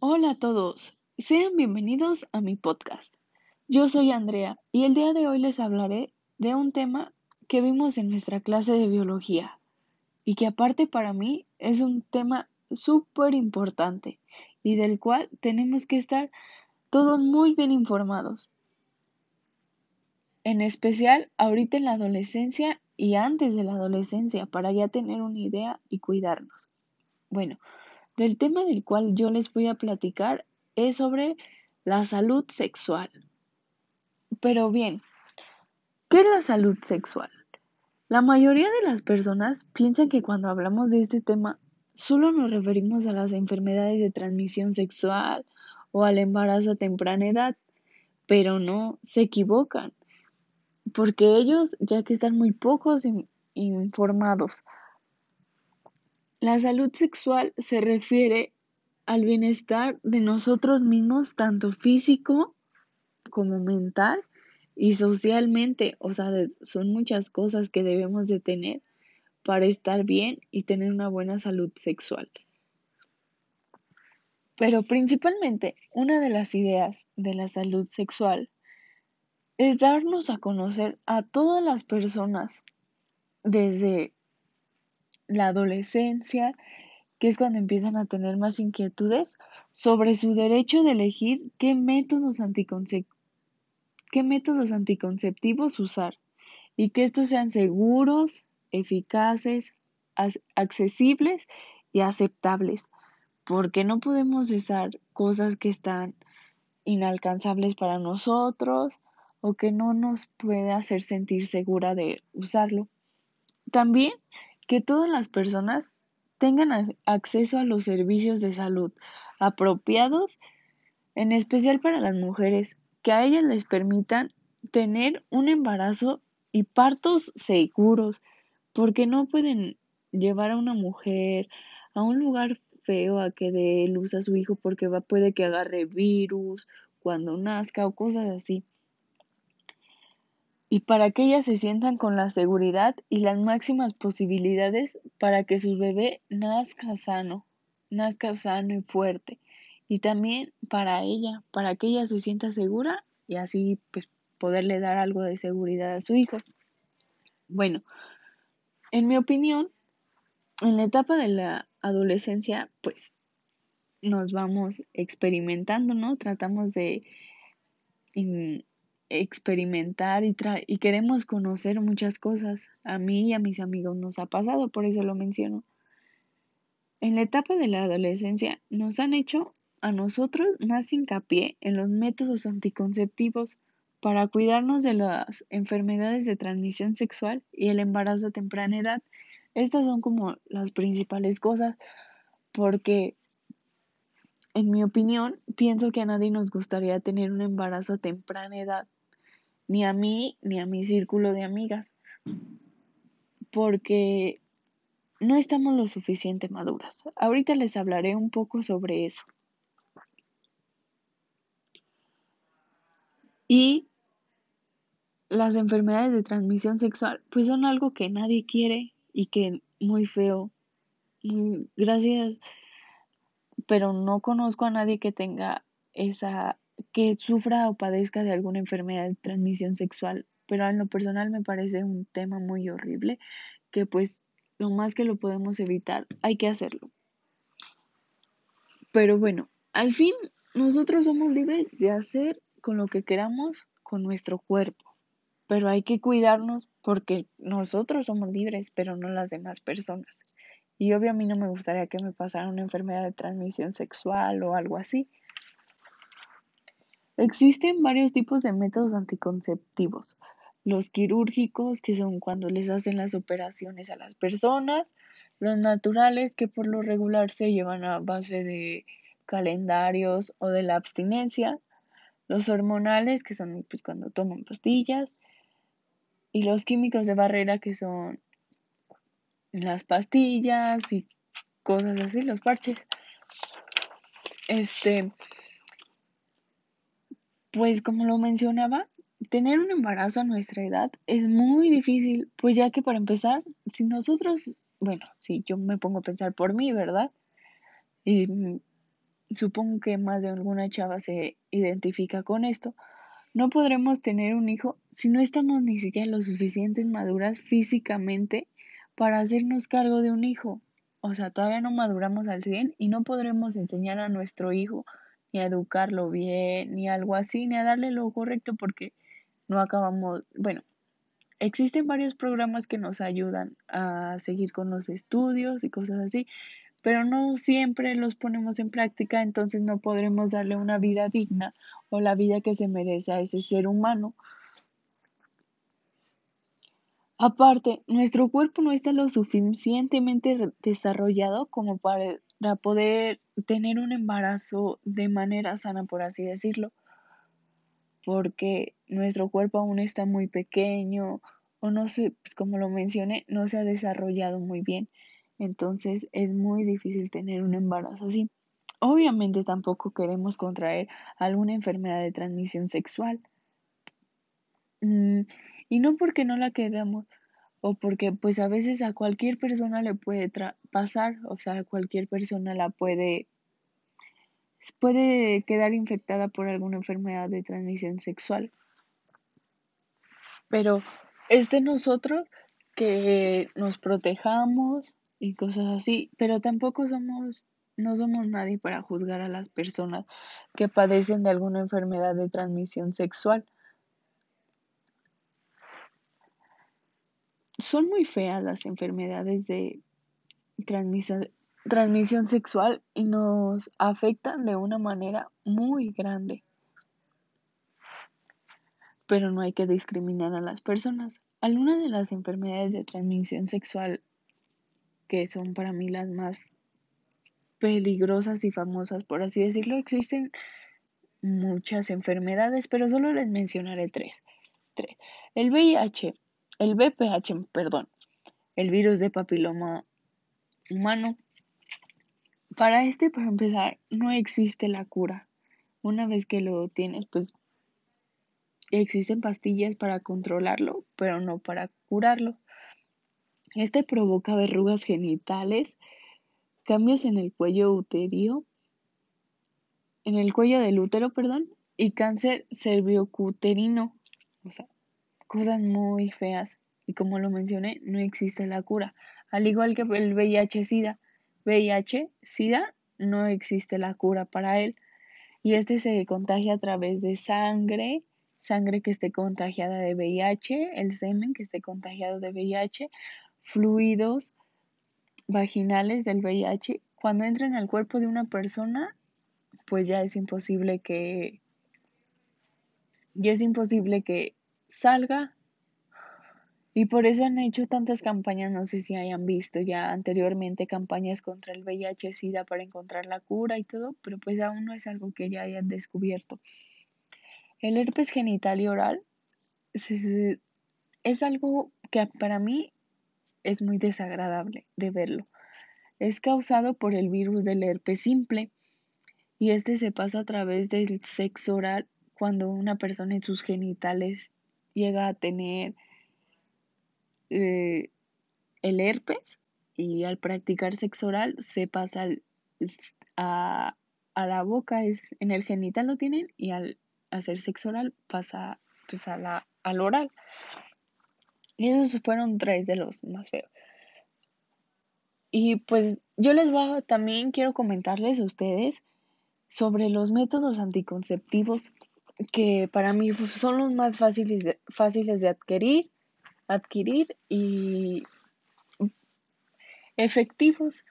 Hola a todos, sean bienvenidos a mi podcast. Yo soy Andrea y el día de hoy les hablaré de un tema que vimos en nuestra clase de biología y que aparte para mí es un tema súper importante y del cual tenemos que estar todos muy bien informados. En especial ahorita en la adolescencia y antes de la adolescencia para ya tener una idea y cuidarnos. Bueno, del tema del cual yo les voy a platicar es sobre la salud sexual. Pero bien, ¿qué es la salud sexual? La mayoría de las personas piensan que cuando hablamos de este tema solo nos referimos a las enfermedades de transmisión sexual o al embarazo a temprana edad, pero no, se equivocan, porque ellos ya que están muy pocos informados la salud sexual se refiere al bienestar de nosotros mismos, tanto físico como mental y socialmente. O sea, son muchas cosas que debemos de tener para estar bien y tener una buena salud sexual. Pero principalmente, una de las ideas de la salud sexual es darnos a conocer a todas las personas desde la adolescencia, que es cuando empiezan a tener más inquietudes sobre su derecho de elegir qué métodos, qué métodos anticonceptivos usar y que estos sean seguros, eficaces, accesibles y aceptables, porque no podemos usar cosas que están inalcanzables para nosotros o que no nos puede hacer sentir segura de usarlo. También que todas las personas tengan acceso a los servicios de salud apropiados, en especial para las mujeres, que a ellas les permitan tener un embarazo y partos seguros, porque no pueden llevar a una mujer a un lugar feo a que dé luz a su hijo porque va, puede que agarre virus cuando nazca o cosas así y para que ellas se sientan con la seguridad y las máximas posibilidades para que su bebé nazca sano, nazca sano y fuerte. Y también para ella, para que ella se sienta segura y así pues poderle dar algo de seguridad a su hijo. Bueno, en mi opinión, en la etapa de la adolescencia, pues nos vamos experimentando, ¿no? Tratamos de experimentar y, y queremos conocer muchas cosas. A mí y a mis amigos nos ha pasado, por eso lo menciono. En la etapa de la adolescencia nos han hecho a nosotros más hincapié en los métodos anticonceptivos para cuidarnos de las enfermedades de transmisión sexual y el embarazo a temprana edad. Estas son como las principales cosas porque en mi opinión pienso que a nadie nos gustaría tener un embarazo a temprana edad ni a mí ni a mi círculo de amigas, porque no estamos lo suficiente maduras. Ahorita les hablaré un poco sobre eso. Y las enfermedades de transmisión sexual, pues son algo que nadie quiere y que muy feo. Gracias, pero no conozco a nadie que tenga esa que sufra o padezca de alguna enfermedad de transmisión sexual, pero en lo personal me parece un tema muy horrible que pues lo más que lo podemos evitar hay que hacerlo. Pero bueno, al fin nosotros somos libres de hacer con lo que queramos con nuestro cuerpo, pero hay que cuidarnos porque nosotros somos libres, pero no las demás personas. Y obvio a mí no me gustaría que me pasara una enfermedad de transmisión sexual o algo así. Existen varios tipos de métodos anticonceptivos. Los quirúrgicos, que son cuando les hacen las operaciones a las personas. Los naturales, que por lo regular se llevan a base de calendarios o de la abstinencia. Los hormonales, que son pues, cuando toman pastillas. Y los químicos de barrera, que son las pastillas y cosas así, los parches. Este, pues como lo mencionaba, tener un embarazo a nuestra edad es muy difícil, pues ya que para empezar, si nosotros, bueno, si yo me pongo a pensar por mí, ¿verdad? Y supongo que más de alguna chava se identifica con esto, no podremos tener un hijo si no estamos ni siquiera lo suficientes maduras físicamente para hacernos cargo de un hijo. O sea, todavía no maduramos al 100 y no podremos enseñar a nuestro hijo ni a educarlo bien, ni algo así, ni a darle lo correcto porque no acabamos, bueno, existen varios programas que nos ayudan a seguir con los estudios y cosas así, pero no siempre los ponemos en práctica, entonces no podremos darle una vida digna o la vida que se merece a ese ser humano. Aparte, nuestro cuerpo no está lo suficientemente desarrollado como para poder tener un embarazo de manera sana, por así decirlo, porque nuestro cuerpo aún está muy pequeño o no sé, pues como lo mencioné, no se ha desarrollado muy bien. Entonces es muy difícil tener un embarazo así. Obviamente tampoco queremos contraer alguna enfermedad de transmisión sexual. Mm, y no porque no la queramos, o porque pues a veces a cualquier persona le puede pasar, o sea, cualquier persona la puede puede quedar infectada por alguna enfermedad de transmisión sexual. Pero es de nosotros que nos protejamos y cosas así, pero tampoco somos, no somos nadie para juzgar a las personas que padecen de alguna enfermedad de transmisión sexual. Son muy feas las enfermedades de transmisión, sexual y nos afectan de una manera muy grande. Pero no hay que discriminar a las personas. Algunas de las enfermedades de transmisión sexual que son para mí las más peligrosas y famosas, por así decirlo. Existen muchas enfermedades, pero solo les mencionaré tres. tres. El VIH, el VPH, perdón, el virus de papiloma humano. Para este, para empezar, no existe la cura. Una vez que lo tienes, pues existen pastillas para controlarlo, pero no para curarlo. Este provoca verrugas genitales, cambios en el cuello uterio, en el cuello del útero, perdón, y cáncer cervicuterino. O sea, cosas muy feas. Y como lo mencioné, no existe la cura. Al igual que el VIH-Sida. VIH-Sida no existe la cura para él. Y este se contagia a través de sangre, sangre que esté contagiada de VIH, el semen que esté contagiado de VIH fluidos vaginales del VIH, cuando entran al cuerpo de una persona, pues ya es imposible que ya es imposible que salga y por eso han hecho tantas campañas, no sé si hayan visto ya anteriormente campañas contra el VIH, SIDA para encontrar la cura y todo, pero pues aún no es algo que ya hayan descubierto. El herpes genital y oral es algo que para mí es muy desagradable de verlo. Es causado por el virus del herpes simple y este se pasa a través del sexo oral cuando una persona en sus genitales llega a tener eh, el herpes y al practicar sexo oral se pasa a, la boca, es, en el genital lo tienen y al hacer sexo oral pasa pues, a la, al oral. Y esos fueron tres de los más feos. Y pues yo les voy a, también quiero comentarles a ustedes sobre los métodos anticonceptivos que para mí son los más fáciles de, fáciles de adquirir, adquirir y efectivos.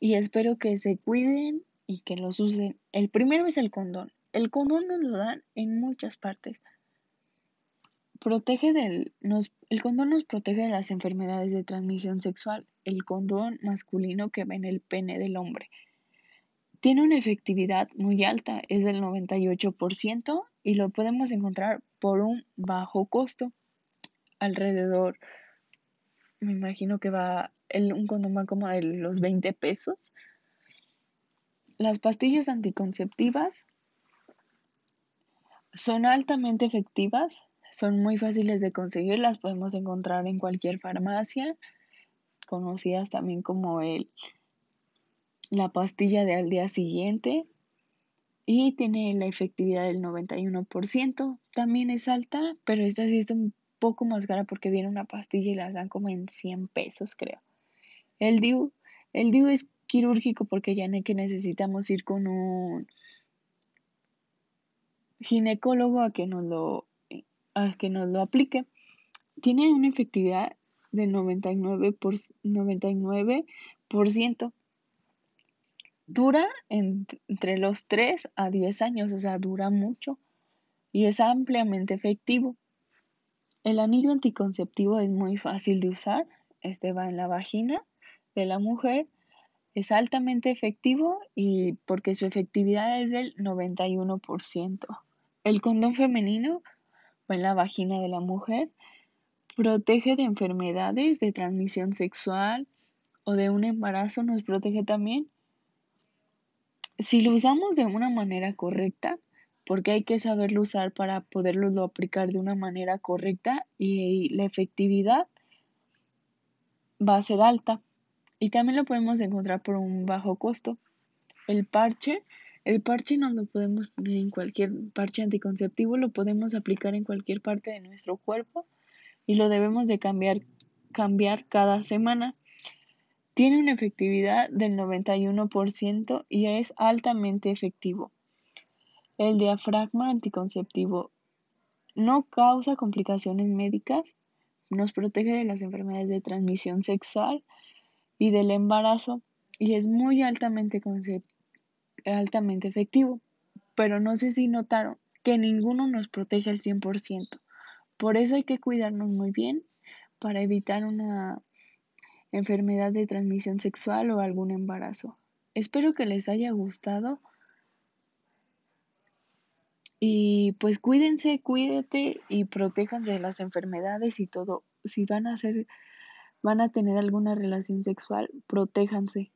Y espero que se cuiden y que los usen. El primero es el condón. El condón nos lo dan en muchas partes protege del, nos, el condón nos protege de las enfermedades de transmisión sexual, el condón masculino que va en el pene del hombre. Tiene una efectividad muy alta, es del 98% y lo podemos encontrar por un bajo costo, alrededor, me imagino que va, el, un condón como de los 20 pesos. Las pastillas anticonceptivas son altamente efectivas son muy fáciles de conseguir, las podemos encontrar en cualquier farmacia, conocidas también como el la pastilla de al día siguiente y tiene la efectividad del 91%. También es alta, pero esta sí está un poco más cara porque viene una pastilla y la dan como en 100 pesos, creo. El DIU, el es quirúrgico porque ya que necesitamos ir con un ginecólogo a que nos lo, a que nos lo aplique. Tiene una efectividad del 99%. Por, 99%. Dura entre los 3 a 10 años, o sea, dura mucho y es ampliamente efectivo. El anillo anticonceptivo es muy fácil de usar. Este va en la vagina de la mujer. Es altamente efectivo y porque su efectividad es del 91%. El condón femenino va en la vagina de la mujer. Protege de enfermedades de transmisión sexual o de un embarazo. Nos protege también si lo usamos de una manera correcta, porque hay que saberlo usar para poderlo aplicar de una manera correcta y la efectividad va a ser alta. Y también lo podemos encontrar por un bajo costo. El parche, el parche no lo podemos poner en cualquier parche anticonceptivo, lo podemos aplicar en cualquier parte de nuestro cuerpo y lo debemos de cambiar, cambiar cada semana. Tiene una efectividad del 91% y es altamente efectivo. El diafragma anticonceptivo no causa complicaciones médicas, nos protege de las enfermedades de transmisión sexual y del embarazo y es muy altamente, altamente efectivo. Pero no sé si notaron que ninguno nos protege al 100%. Por eso hay que cuidarnos muy bien para evitar una enfermedad de transmisión sexual o algún embarazo. Espero que les haya gustado. Y pues cuídense, cuídate y protéjanse de las enfermedades y todo. Si van a hacer, van a tener alguna relación sexual, protéjanse.